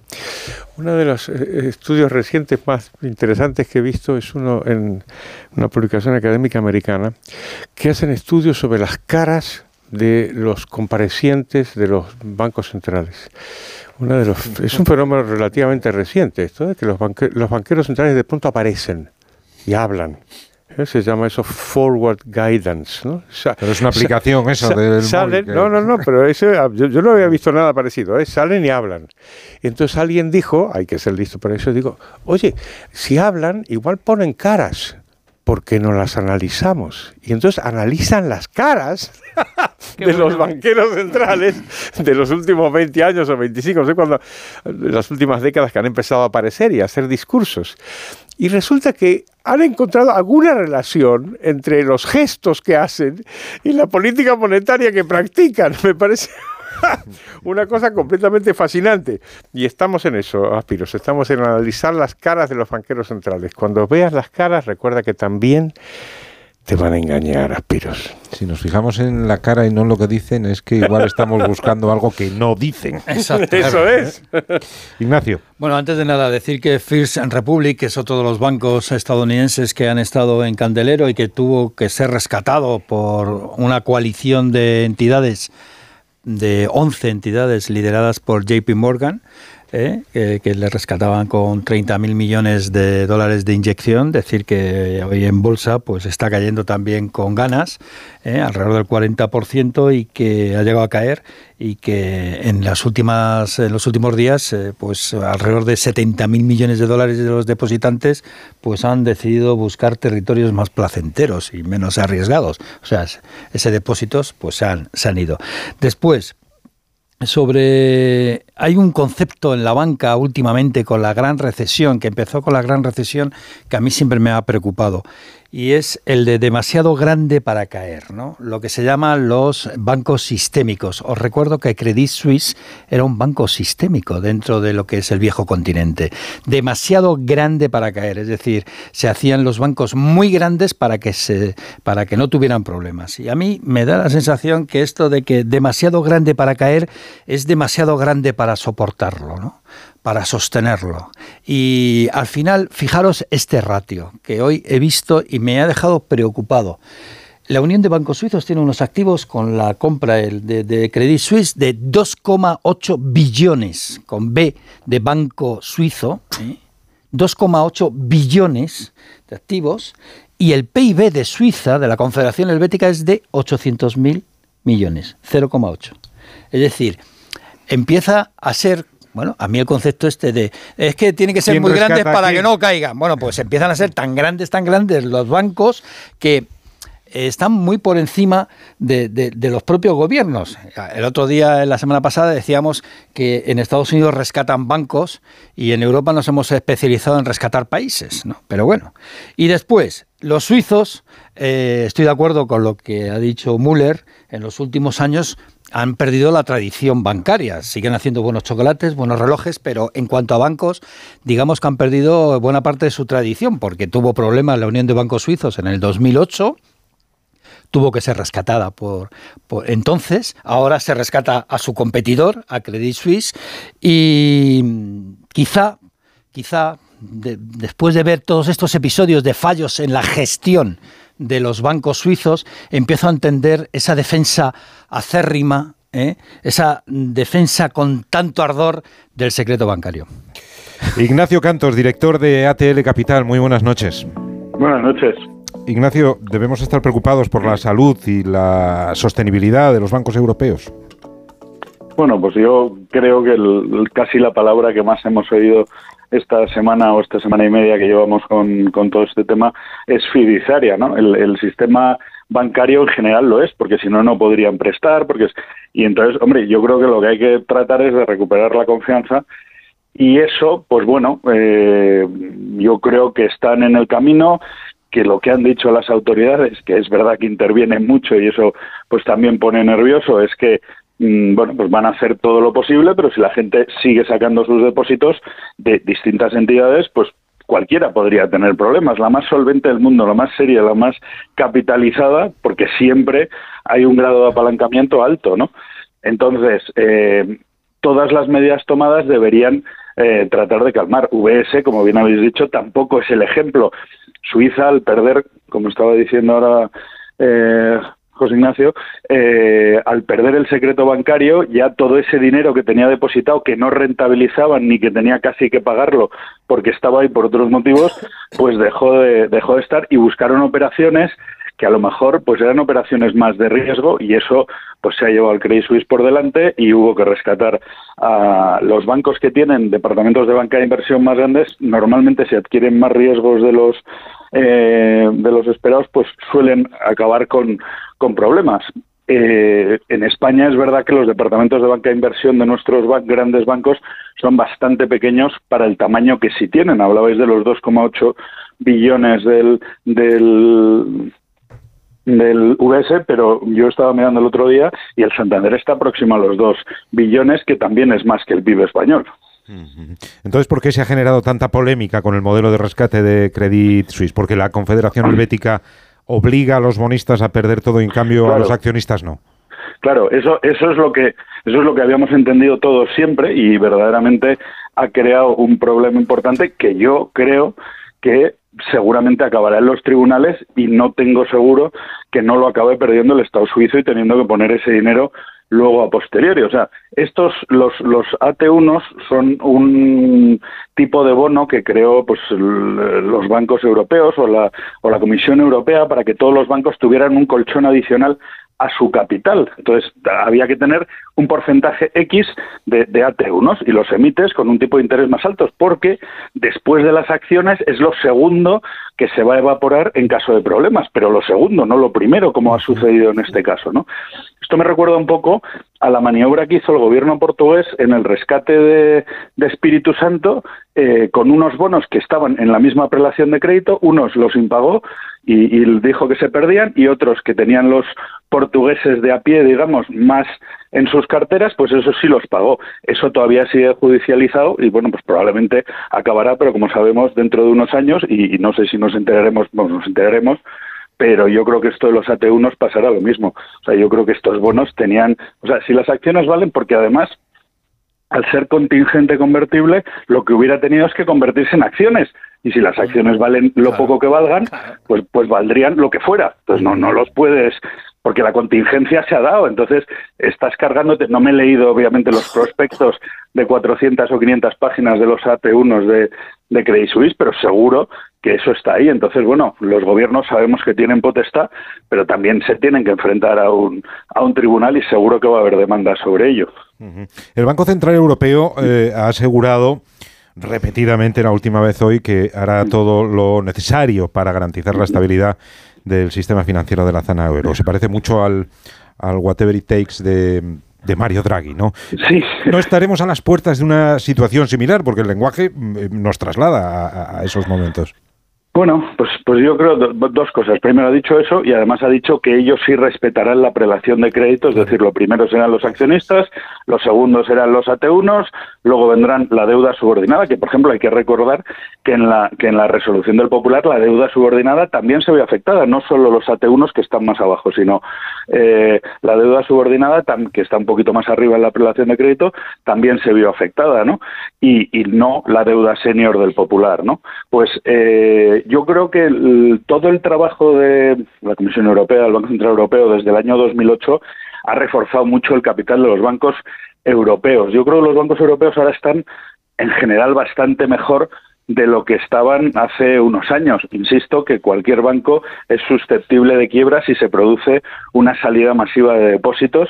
Uno de los eh, estudios recientes más interesantes que he visto es uno en una publicación académica americana que hacen estudios sobre las caras de los comparecientes de los bancos centrales de los, es un fenómeno relativamente reciente esto, de que los, los banqueros centrales de pronto aparecen y hablan. ¿eh? Se llama eso forward guidance. ¿no? pero es una aplicación eso del salen, No, no, no, pero eso, ah, yo, no había visto nada parecido. ¿eh? Salen y hablan. Entonces alguien dijo, hay que ser listo para eso, digo, oye, si hablan, igual ponen caras porque no las analizamos. Y entonces analizan las caras de los banqueros centrales de los últimos 20 años o 25, no sé cuándo, las últimas décadas que han empezado a aparecer y a hacer discursos. Y resulta que han encontrado alguna relación entre los gestos que hacen y la política monetaria que practican. Me parece una cosa completamente fascinante. Y estamos en eso, Aspiros, estamos en analizar las caras de los banqueros centrales. Cuando veas las caras, recuerda que también te van a engañar, Aspiros. Si nos fijamos en la cara y no en lo que dicen, es que igual estamos buscando algo que no dicen. Exacto. Eso es. Ignacio. Bueno, antes de nada, decir que First Republic, que es otro de los bancos estadounidenses que han estado en Candelero y que tuvo que ser rescatado por una coalición de entidades, de 11 entidades lideradas por JP Morgan, ¿eh? que, le rescataban con 30.000 millones de dólares de inyección, decir que hoy en bolsa pues está cayendo también con ganas, ¿eh? alrededor del 40% y que ha llegado a caer y que en las últimas en los últimos días eh, pues alrededor de 70.000 millones de dólares de los depositantes pues han decidido buscar territorios más placenteros y menos arriesgados, o sea, ese depósitos pues se han ido. Después sobre hay un concepto en la banca últimamente con la gran recesión que empezó con la gran recesión que a mí siempre me ha preocupado y es el de demasiado grande para caer, ¿no? Lo que se llama los bancos sistémicos. Os recuerdo que Credit Suisse era un banco sistémico dentro de lo que es el viejo continente. Demasiado grande para caer, es decir, se hacían los bancos muy grandes para que se para que no tuvieran problemas. Y a mí me da la sensación que esto de que demasiado grande para caer es demasiado grande para soportarlo, ¿no? Para sostenerlo. Y al final, fijaros este ratio que hoy he visto y me ha dejado preocupado. La Unión de Bancos Suizos tiene unos activos con la compra de, de Credit Suisse de 2,8 billones, con B de Banco Suizo, 2,8 billones de activos, y el PIB de Suiza, de la Confederación Helvética, es de 800.000 millones, 0,8. Es decir, empieza a ser bueno, a mí el concepto este de es que tiene que ser muy grandes para que no caigan. Bueno, pues empiezan a ser tan grandes, tan grandes los bancos que están muy por encima de, los propios gobiernos. El otro día, la semana pasada, decíamos que en Estados Unidos rescatan bancos y en Europa nos hemos especializado en rescatar países, ¿no? Pero bueno. Y después, los suizos, eh, estoy de acuerdo con lo que ha dicho Müller, en los últimos años han perdido la tradición bancaria. Siguen haciendo buenos chocolates, buenos relojes, pero en cuanto a bancos, digamos que han perdido buena parte de su tradición, porque tuvo problemas la Unión de Bancos Suizos en el 2008 tuvo que ser rescatada por, entonces, ahora se rescata a su competidor, a Credit Suisse, y quizá, quizá después de ver todos estos episodios de fallos en la gestión de los bancos suizos, empiezo a entender esa defensa acérrima, ¿eh? esa defensa con tanto ardor del secreto bancario. Ignacio Cantos, director de ATL Capital, muy buenas noches. Buenas noches. Ignacio, debemos estar preocupados por la salud y la sostenibilidad de los bancos europeos. Bueno, pues yo creo que casi la palabra que más hemos oído esta semana o esta semana y media que llevamos con, todo este tema es fiduciaria, ¿no? El, sistema bancario en general lo es, porque si no, no podrían prestar, porque y entonces, hombre, yo creo que lo que hay que tratar es de recuperar la confianza y eso, pues bueno, eh, yo creo que están en el camino, que lo que han dicho las autoridades, que es verdad que intervienen mucho y eso pues también pone nervioso, es que bueno, pues van a hacer todo lo posible, pero si la gente sigue sacando sus depósitos de distintas entidades, pues cualquiera podría tener problemas. La más solvente del mundo, la más seria, la más capitalizada, porque siempre hay un grado de apalancamiento alto, ¿no? Entonces, eh, todas las medidas tomadas deberían eh, tratar de calmar. VS, como bien habéis dicho, tampoco es el ejemplo. Suiza, al perder, como estaba diciendo ahora eh, José Ignacio, eh, al perder el secreto bancario, ya todo ese dinero que tenía depositado, que no rentabilizaban ni que tenía casi que pagarlo porque estaba ahí por otros motivos, pues dejó de, dejó de estar y buscaron operaciones que a lo mejor pues eran operaciones más de riesgo y eso pues se ha llevado al Credit Suisse por delante y hubo que rescatar a los bancos que tienen departamentos de banca de inversión más grandes normalmente se adquieren más riesgos de los eh, de los esperados pues suelen acabar con, con problemas eh, en España es verdad que los departamentos de banca de inversión de nuestros grandes bancos son bastante pequeños para el tamaño que sí tienen. Hablabais de los 2,8 billones del, del, del VS, pero yo estaba mirando el otro día y el Santander está próximo a los 2 billones, que también es más que el PIB español. Entonces, ¿por qué se ha generado tanta polémica con el modelo de rescate de Credit Suisse? Porque la Confederación Helvética obliga a los bonistas a perder todo y en cambio a los accionistas no. Claro, eso, eso es lo que eso es lo que habíamos entendido todos siempre y verdaderamente ha creado un problema importante que yo creo que seguramente acabará en los tribunales y no tengo seguro que no lo acabe perdiendo el Estado suizo y teniendo que poner ese dinero luego a posteriori. O sea, estos, los, los AT1 son un tipo de bono que creó pues, los bancos europeos o la, o la Comisión Europea para que todos los bancos tuvieran un colchón adicional a su capital. Entonces, había que tener un porcentaje X de, de AT1 y los emites con un tipo de interés más altos, porque después de las acciones es lo segundo que se va a evaporar en caso de problemas, pero lo segundo, no lo primero, como ha sucedido en este caso. ¿no? Esto me recuerda un poco a la maniobra que hizo el gobierno portugués en el rescate de, Espíritu Santo eh, con unos bonos que estaban en la misma prelación de crédito, unos los impagó y, dijo que se perdían y otros que tenían los portugueses de a pie, digamos, más en sus carteras, pues eso sí los pagó. Eso todavía sigue judicializado y bueno, pues probablemente acabará, pero como sabemos, dentro de unos años y, no sé si nos enteraremos, bueno, nos enteraremos, pero yo creo que esto de los AT1 pasará lo mismo. O sea, yo creo que estos bonos tenían, o sea, si las acciones valen, porque además al ser contingente convertible, lo que hubiera tenido es que convertirse en acciones y si las acciones valen lo poco que valgan, pues, pues valdrían lo que fuera. Entonces no, no los puedes, porque la contingencia se ha dado. Entonces estás cargándote, no me he leído obviamente los prospectos de 400 o 500 páginas de los AT1 de, de Credit Suisse, pero seguro que eso está ahí. Entonces, bueno, los gobiernos sabemos que tienen potestad, pero también se tienen que enfrentar a un, a un tribunal y seguro que va a haber demandas sobre ello. El Banco Central Europeo eh, ha asegurado repetidamente la última vez hoy que hará todo lo necesario para garantizar la estabilidad del sistema financiero de la zona euro. Se parece mucho al, al whatever it takes de, de Mario Draghi, ¿no? Sí. No estaremos a las puertas de una situación similar porque el lenguaje mm, nos traslada a esos momentos. Bueno, pues, pues yo creo dos cosas. Primero ha dicho eso y además ha dicho que ellos sí respetarán la prelación de crédito, es decir, lo primero serán los accionistas, los segundos serán los AT1, luego vendrán la deuda subordinada, que por ejemplo hay que recordar que en la, que en la resolución del Popular la deuda subordinada también se ve afectada, no solo los AT1 que están más abajo, sino eh, la deuda subordinada, que está un poquito más arriba en la prelación de crédito, también se vio afectada, ¿no? Y, y no la deuda senior del Popular, ¿no? Pues eh, yo creo que todo el trabajo de la Comisión Europea, del Banco Central Europeo, desde el año 2008, ha reforzado mucho el capital de los bancos europeos. Yo creo que los bancos europeos ahora están, en general, bastante mejor de lo que estaban hace unos años. Insisto que cualquier banco es susceptible de quiebra si se produce una salida masiva de depósitos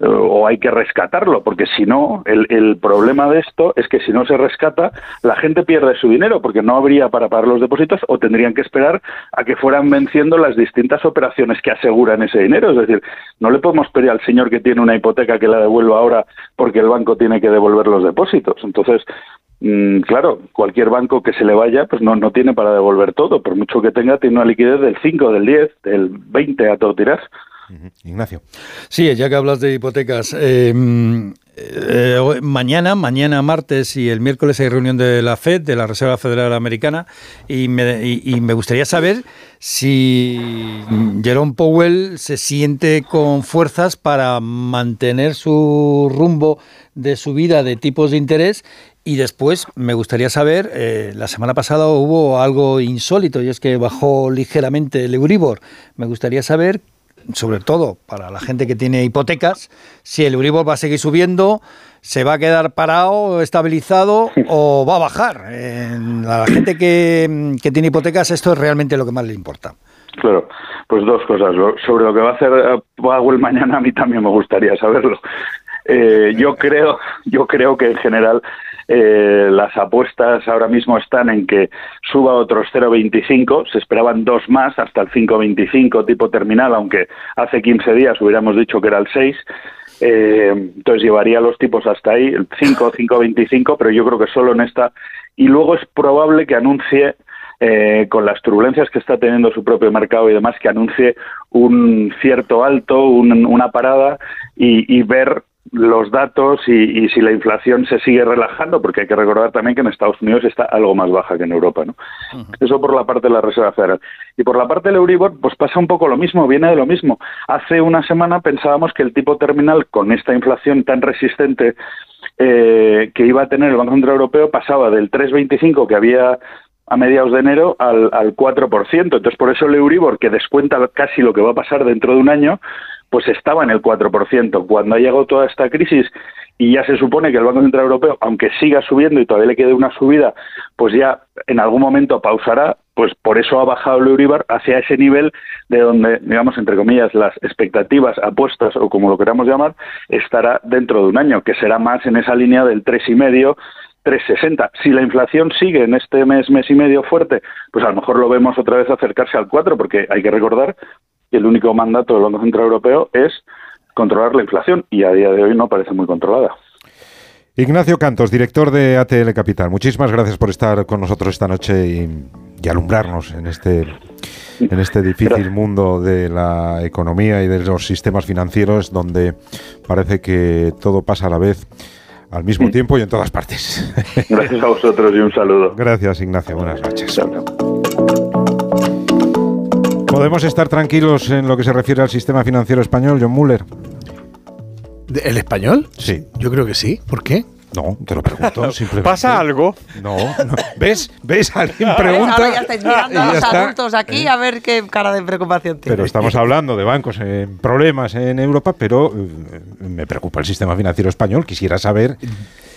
o hay que rescatarlo, porque si no, el, el, problema de esto es que si no se rescata, la gente pierde su dinero, porque no habría para pagar los depósitos o tendrían que esperar a que fueran venciendo las distintas operaciones que aseguran ese dinero. Es decir, no le podemos pedir al señor que tiene una hipoteca que la devuelva ahora porque el banco tiene que devolver los depósitos. Entonces, mm, claro, cualquier banco que se le vaya, pues no, no tiene para devolver todo. Por mucho que tenga, tiene una liquidez del 5, del 10, del 20 a todo tirar. Ignacio. Sí, ya que hablas de hipotecas, em, eh, mañana, mañana martes y el miércoles hay reunión de la FED, de la Reserva Federal Americana, y me, gustaría saber si Jerome Powell se siente con fuerzas para mantener su rumbo de subida de tipos de interés y después me gustaría saber, eh, la semana pasada hubo algo insólito y es que bajó ligeramente el Euribor. Me gustaría saber sobre todo para la gente que tiene hipotecas, si el Euribor va a seguir subiendo, se va a quedar parado, estabilizado o va a bajar. a la gente que, tiene hipotecas esto es realmente lo que más le importa. Claro, pues dos cosas. Sobre lo que va a hacer Powell mañana a mí también me gustaría saberlo. Eh, yo creo, yo creo que en general eh, las apuestas ahora mismo están en que suba otros 0,25, se esperaban dos más hasta el 5,25 tipo terminal, aunque hace 15 días hubiéramos dicho que era el 6. Eh, entonces llevaría los tipos hasta ahí, el 5, 5,25, pero yo creo que solo en esta. Y luego es probable que anuncie eh, con las turbulencias que está teniendo su propio mercado y demás, que anuncie un cierto alto, una parada y, ver los datos y, si la inflación se sigue relajando, porque hay que recordar también que en Estados Unidos está algo más baja que en Europa. ¿no? Eso por la parte de la Reserva Federal. Y por la parte del Euribor, pues pasa un poco lo mismo, viene de lo mismo. Hace una semana pensábamos que el tipo terminal, con esta inflación tan resistente eh, que iba a tener el Banco Central Europeo, pasaba del 3,25 que había a mediados de enero al, al 4%. Entonces, por eso el Euribor, que descuenta casi lo que va a pasar dentro de un año, pues estaba en el 4%. Cuando ha llegado toda esta crisis y ya se supone que el Banco Central Europeo, aunque siga subiendo y todavía le quede una subida, pues ya en algún momento pausará, pues por eso ha bajado el Euribor hacia ese nivel de donde, digamos, entre comillas, las expectativas, apuestas o como lo queramos llamar, estará dentro de un año, que será más en esa línea del 3,5 3,60. Si la inflación sigue en este mes, mes y medio fuerte, pues a lo mejor lo vemos otra vez acercarse al 4, porque hay que recordar que el único mandato del Banco Central Europeo es controlar la inflación y a día de hoy no parece muy controlada. Ignacio Cantos, director de ATL Capital, muchísimas gracias por estar con nosotros esta noche y, alumbrarnos en este, en este difícil mundo de la economía y de los sistemas financieros donde parece que todo pasa a la vez al mismo tiempo y en todas partes. Gracias a vosotros y un saludo. Gracias, Ignacio. Buenas noches. ¿Podemos estar tranquilos en lo que se refiere al sistema financiero español, John Muller? ¿El español? Sí. Yo creo que sí. ¿Por qué? No, te lo pregunto simplemente. ¿Pasa algo? No, ¿Ves? ¿Ves? Alguien pregunta. Ahora ya estáis mirando a los adultos aquí a ver qué cara de preocupación tiene. Pero estamos hablando de bancos en problemas en Europa, pero eh, me preocupa el sistema financiero español. Quisiera saber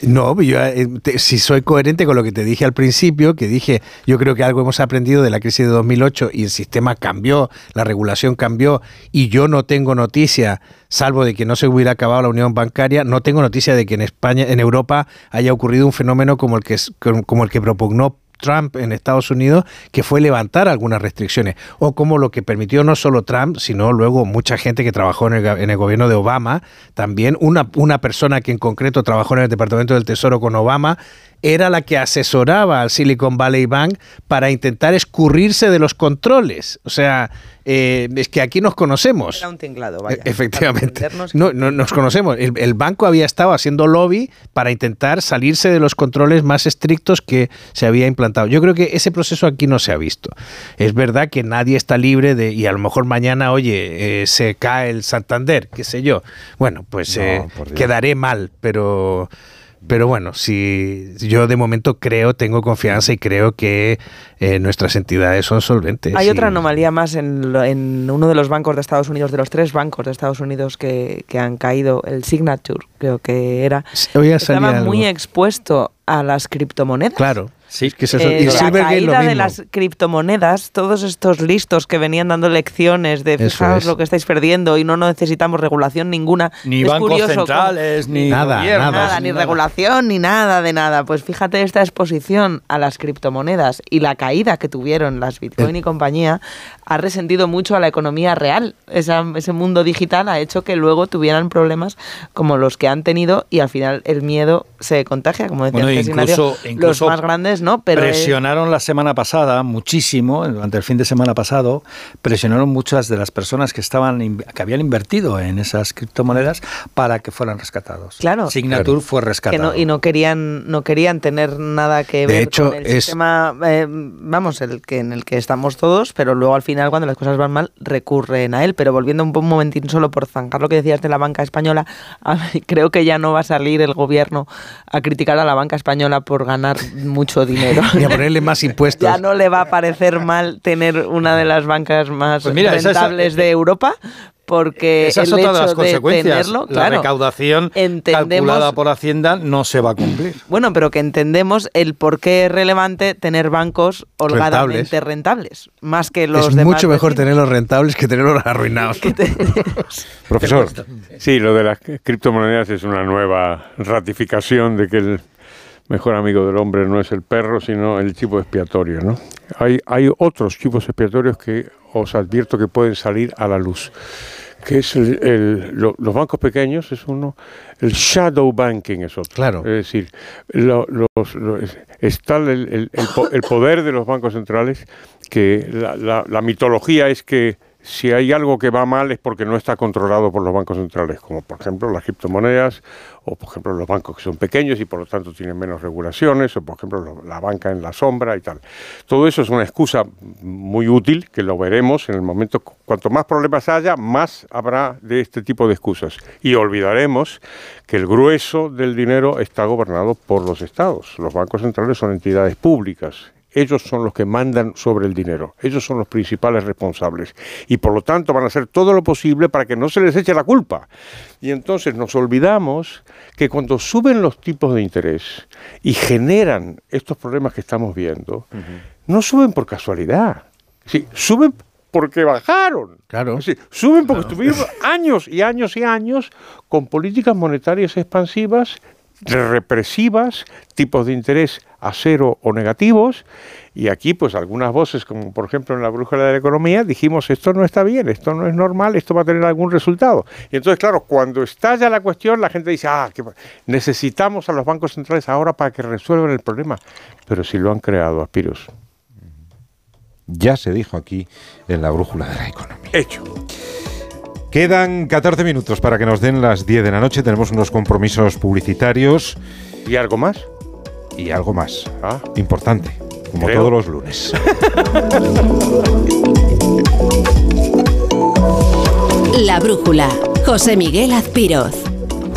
no, yo, eh, si soy coherente con lo que te dije al principio, que dije, yo creo que algo hemos aprendido de la crisis de 2008 y el sistema cambió, la regulación cambió y yo no tengo noticia, salvo de que no se hubiera acabado la unión bancaria, no tengo noticia de que en España, en Europa, haya ocurrido un fenómeno como el que, como el que propugnó Trump en Estados Unidos, que fue levantar algunas restricciones, o como lo que permitió no solo Trump, sino luego mucha gente que trabajó en el, gobierno de Obama, también una, una persona que en concreto trabajó en el Departamento del Tesoro con Obama, era la que asesoraba al Silicon Valley Bank para intentar escurrirse de los controles. O sea, eh, es que aquí nos conocemos. Era un tinglado, vaya. E, efectivamente. No, no, nos conocemos. El, banco había estado haciendo lobby para intentar salirse de los controles más estrictos que se había implantado. Yo creo que ese proceso aquí no se ha visto. Es verdad que nadie está libre de, y a lo mejor mañana, oye, eh, se cae el Santander, qué sé yo. Bueno, pues eh, quedaré mal, pero pero bueno, si yo de momento creo, tengo confianza y creo que eh, nuestras entidades son solventes. Hay otra anomalía más en, en, uno de los bancos de Estados Unidos, de los tres bancos de Estados Unidos que, que han caído, el Signature, creo que era. Estaba muy expuesto a las criptomonedas. Claro. Sí, que eh, la caída de las criptomonedas, todos estos listos que venían dando lecciones de fijaos lo que estáis perdiendo y no necesitamos regulación ninguna. Ni bancos centrales, ni nada, nada, ni regulación, ni nada de nada. Pues fíjate esta exposición a las criptomonedas y la caída que tuvieron las Bitcoin y compañía ha resentido mucho a la economía real. ese mundo digital ha hecho que luego tuvieran problemas como los que han tenido y al final el miedo se contagia, como decía bueno, incluso, los más grandes no, pero presionaron la semana pasada muchísimo, durante el fin de semana pasado, presionaron muchas de las personas que estaban que habían invertido en esas criptomonedas para que fueran rescatados. Claro. Signature fue rescatado. y no querían no querían tener nada que ver con el sistema eh, vamos, el que en el que estamos todos, pero luego al final cuando las cosas van mal, recurren a él. Pero volviendo un, un momentín solo por zanjar lo que decías de la banca española, creo que ya no va a salir el gobierno a criticar a la banca española por ganar mucho dinero. y a ponerle más impuestos. ya no le va a parecer mal tener una de las bancas más pues rentables de Europa, porque Esa es otra de las consecuencias. la recaudación calculada por Hacienda no se va a cumplir. Bueno, pero que entendemos el por qué es relevante tener bancos holgadamente rentables, más que los es mucho mejor tenerlos rentables que tenerlos arruinados. Profesor. Sí, lo de las criptomonedas es una nueva ratificación de que el mejor amigo del hombre no es el perro, sino el chivo expiatorio. ¿no? Hay, hay otros chivos expiatorios que os advierto que pueden salir a la luz que es el, el- lo- los bancos pequeños, es uno, el shadow banking es otro. Claro. Es decir, lo- los- lo- es- está el, el- el po- el poder de los bancos centrales, que la, la- la mitología es que si hay algo que va mal es porque no está controlado por los bancos centrales, como por ejemplo las criptomonedas, o por ejemplo los bancos que son pequeños y por lo tanto tienen menos regulaciones, o por ejemplo lo- la banca en la sombra y tal. Todo eso es una excusa muy útil, que lo veremos en el momento, cu- cuanto más problemas haya, más habrá de este tipo de excusas. Y olvidaremos que el grueso del dinero está gobernado por los estados. Los bancos centrales son entidades públicas ellos son los que mandan sobre el dinero, ellos son los principales responsables y por lo tanto van a hacer todo lo posible para que no se les eche la culpa. Y entonces nos olvidamos que cuando suben los tipos de interés y generan estos problemas que estamos viendo, no suben por casualidad, sí, suben porque bajaron. Claro. Sí, suben porque estuvieron años y años y años con políticas monetarias expansivas, represivas, tipos de interés a cero o negativos. Y aquí, pues algunas voces, como por ejemplo en la brújula de la economía, dijimos, esto no está bien, esto no es normal, esto va a tener algún resultado. Y entonces, claro, cuando estalla la cuestión, la gente dice, ah, que necesitamos a los bancos centrales ahora para que resuelvan el problema. Pero si lo han creado, Aspiros. Ya se dijo aquí en la brújula de la economía. Hecho. Quedan 14 minutos para que nos den las 10 de la noche. Tenemos unos compromisos publicitarios. ¿Y algo más? Y algo más. Ah. Importante, como Creo. todos los lunes. La brújula. José Miguel Azpiroz.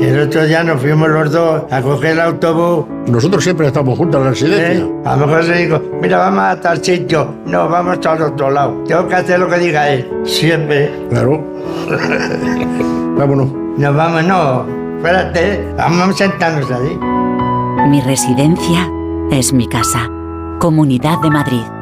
El otro día nos fuimos los dos a coger el autobús. Nosotros siempre estamos juntos en la residencia. ¿eh? A lo mejor se dijo, mira, vamos a tal sitio. No, vamos al otro lado. Tengo que hacer lo que diga él. Siempre. Claro. Vámonos. Nos vamos, no. Espérate, vamos a sentarnos ahí. Mi residencia es mi casa. Comunidad de Madrid.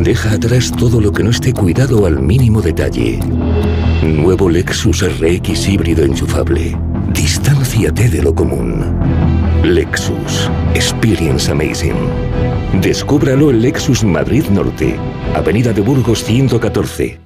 Deja atrás todo lo que no esté cuidado al mínimo detalle. Nuevo Lexus RX híbrido enchufable. Distánciate de lo común. Lexus. Experience Amazing. Descúbralo en Lexus Madrid Norte. Avenida de Burgos 114.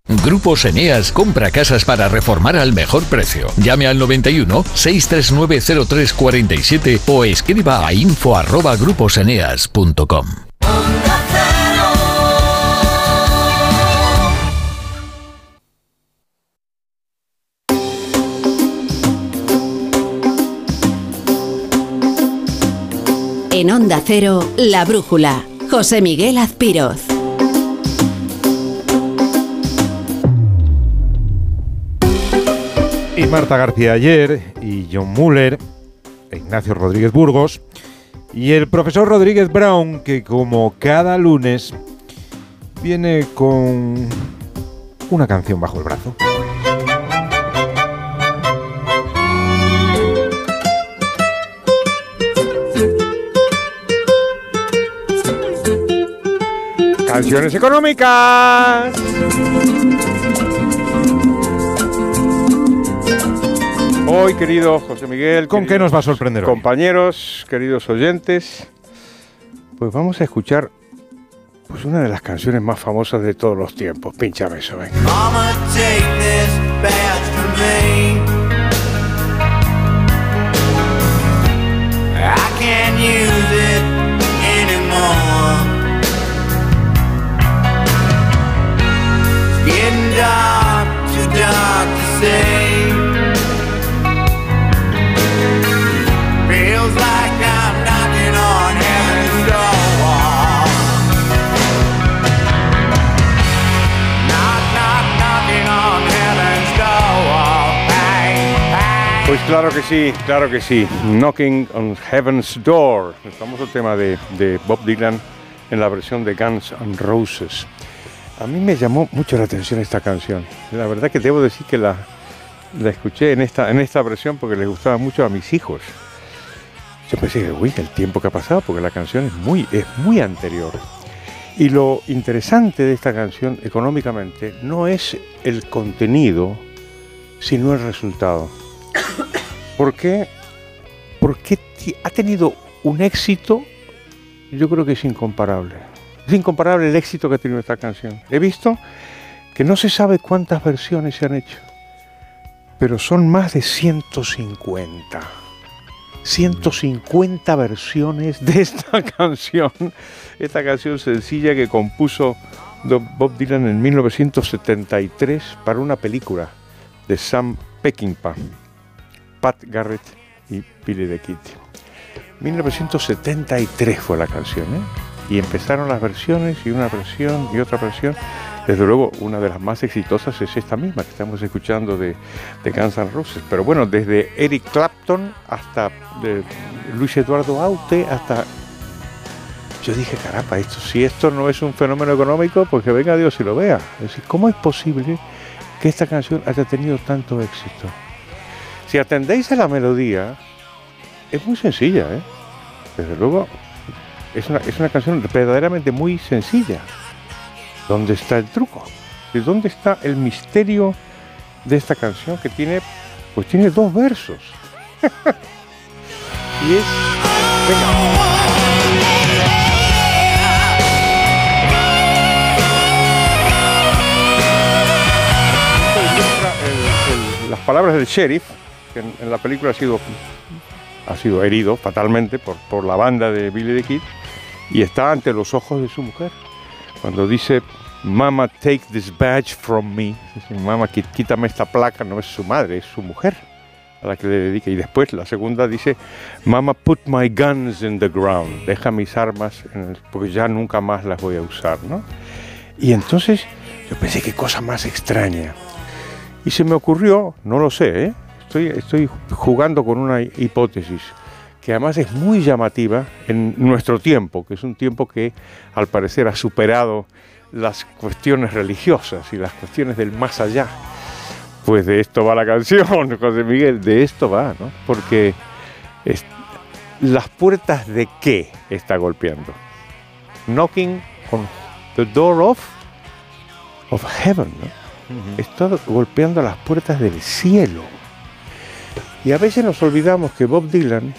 Grupos Eneas compra casas para reformar al mejor precio. Llame al 91 639 0347 o escriba a info arroba gruposeneas.com. En Onda Cero, La Brújula. José Miguel Azpiroz. Y Marta García ayer, y John Muller, e Ignacio Rodríguez Burgos, y el profesor Rodríguez Brown, que como cada lunes viene con una canción bajo el brazo. Canciones económicas. Hoy, querido José Miguel. ¿Con qué nos va a sorprender hoy? Compañeros, queridos oyentes, pues vamos a escuchar pues una de las canciones más famosas de todos los tiempos. Pínchame eso, venga. Pues claro que sí, claro que sí. Knocking on Heaven's Door, el famoso tema de, de Bob Dylan en la versión de Guns N' Roses. A mí me llamó mucho la atención esta canción. La verdad que debo decir que la, la escuché en esta, en esta versión porque les gustaba mucho a mis hijos. Yo pensé, uy, el tiempo que ha pasado, porque la canción es muy, es muy anterior. Y lo interesante de esta canción económicamente no es el contenido, sino el resultado. ¿Por qué? Porque ha tenido un éxito, yo creo que es incomparable. Es incomparable el éxito que ha tenido esta canción. He visto que no se sabe cuántas versiones se han hecho, pero son más de 150. 150 versiones de esta canción, esta canción sencilla que compuso Bob Dylan en 1973 para una película de Sam Peckinpah, Pat Garrett y Billy the Kid. 1973 fue la canción, ¿eh? Y empezaron las versiones y una versión y otra versión. Desde luego, una de las más exitosas es esta misma que estamos escuchando de, de Guns N' Roses. Pero bueno, desde Eric Clapton hasta eh, Luis Eduardo Aute, hasta... Yo dije, caramba, esto, si esto no es un fenómeno económico, pues que venga Dios y lo vea. Es decir, ¿cómo es posible que esta canción haya tenido tanto éxito? Si atendéis a la melodía, es muy sencilla, ¿eh? Desde luego, es una, es una canción verdaderamente muy sencilla. ¿Dónde está el truco? ¿De dónde está el misterio de esta canción que tiene, pues tiene dos versos? y es, venga. Palabras del sheriff, que en, en la película ha sido, ha sido herido fatalmente por, por la banda de Billy the Kid, y está ante los ojos de su mujer. Cuando dice, Mama, take this badge from me, dice, Mama, quítame esta placa, no es su madre, es su mujer a la que le dedica. Y después la segunda dice, Mama, put my guns in the ground, deja mis armas, en el- porque ya nunca más las voy a usar, ¿no? Y entonces yo pensé, qué cosa más extraña. Y se me ocurrió, no lo sé, ¿eh? Estoy, estoy jugando con una hipótesis que además es muy llamativa en nuestro tiempo, que es un tiempo que al parecer ha superado las cuestiones religiosas y las cuestiones del más allá. Pues de esto va la canción, José Miguel, de esto va, ¿no? Porque es- las puertas de qué está golpeando. Knocking on the door of, of heaven, ¿no? Está golpeando las puertas del cielo. Y a veces nos olvidamos que Bob Dylan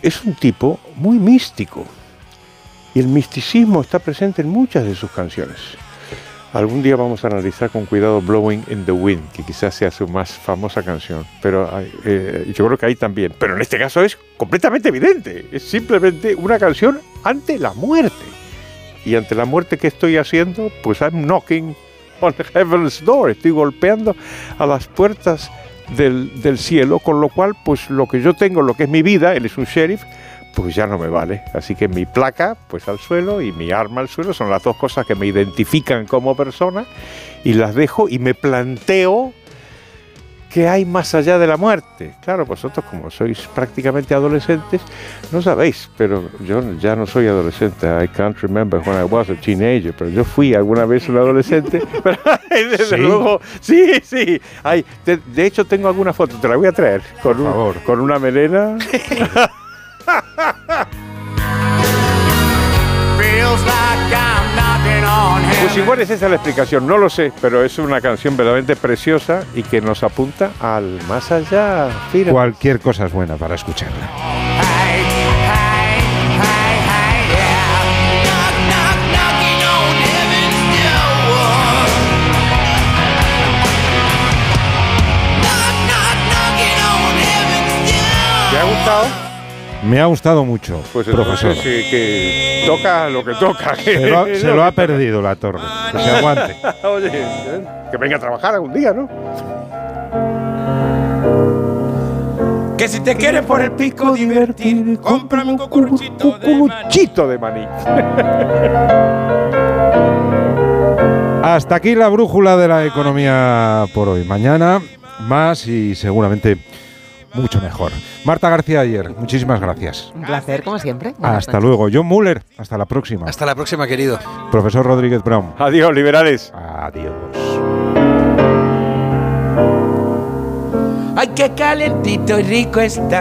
es un tipo muy místico. Y el misticismo está presente en muchas de sus canciones. Algún día vamos a analizar con cuidado Blowing in the Wind, que quizás sea su más famosa canción, pero eh, yo creo que ahí también. Pero en este caso es completamente evidente, es simplemente una canción ante la muerte. Y ante la muerte que estoy haciendo, pues I'm knocking on heaven's door, estoy golpeando a las puertas del, cielo, con lo cual, pues lo que yo tengo, lo que es mi vida, él es un sheriff, pues ya no me vale. Así que mi placa, pues al suelo, y mi arma al suelo, son las dos cosas que me identifican como persona, y las dejo y me planteo qué hay más allá de la muerte. Claro, vosotros como sois prácticamente adolescentes, no sabéis, pero yo ya no soy adolescente. I can't remember when I was a teenager, pero yo fui alguna vez un adolescente. Pero, desde ¿Sí? luego, sí, sí. De hecho, tengo alguna foto, te la voy a traer, con, un- con una melena. Pues igual es esa la explicación, no lo sé, pero es una canción verdaderamente preciosa y que nos apunta al más allá. Cualquier cosa es buena para escucharla. Me ha gustado mucho, Pues profesor. que toca lo que toca. Se lo, ha- se lo ha perdido la torre. Que se aguante. Oye, que venga a trabajar algún día, ¿no? Que si te quieres por el pico divertir, cómprame un cucuruchito de Cucuruchito de maní. Hasta aquí la brújula de la economía por hoy. Mañana más y seguramente mucho mejor. Marta García ayer, muchísimas gracias. Un placer, como siempre. Buenas Hasta noches. luego. John Muller, hasta la próxima. Hasta la próxima, querido. Profesor Rodríguez Brown. Adiós, liberales. Adiós. Ay, qué calentito y rico está.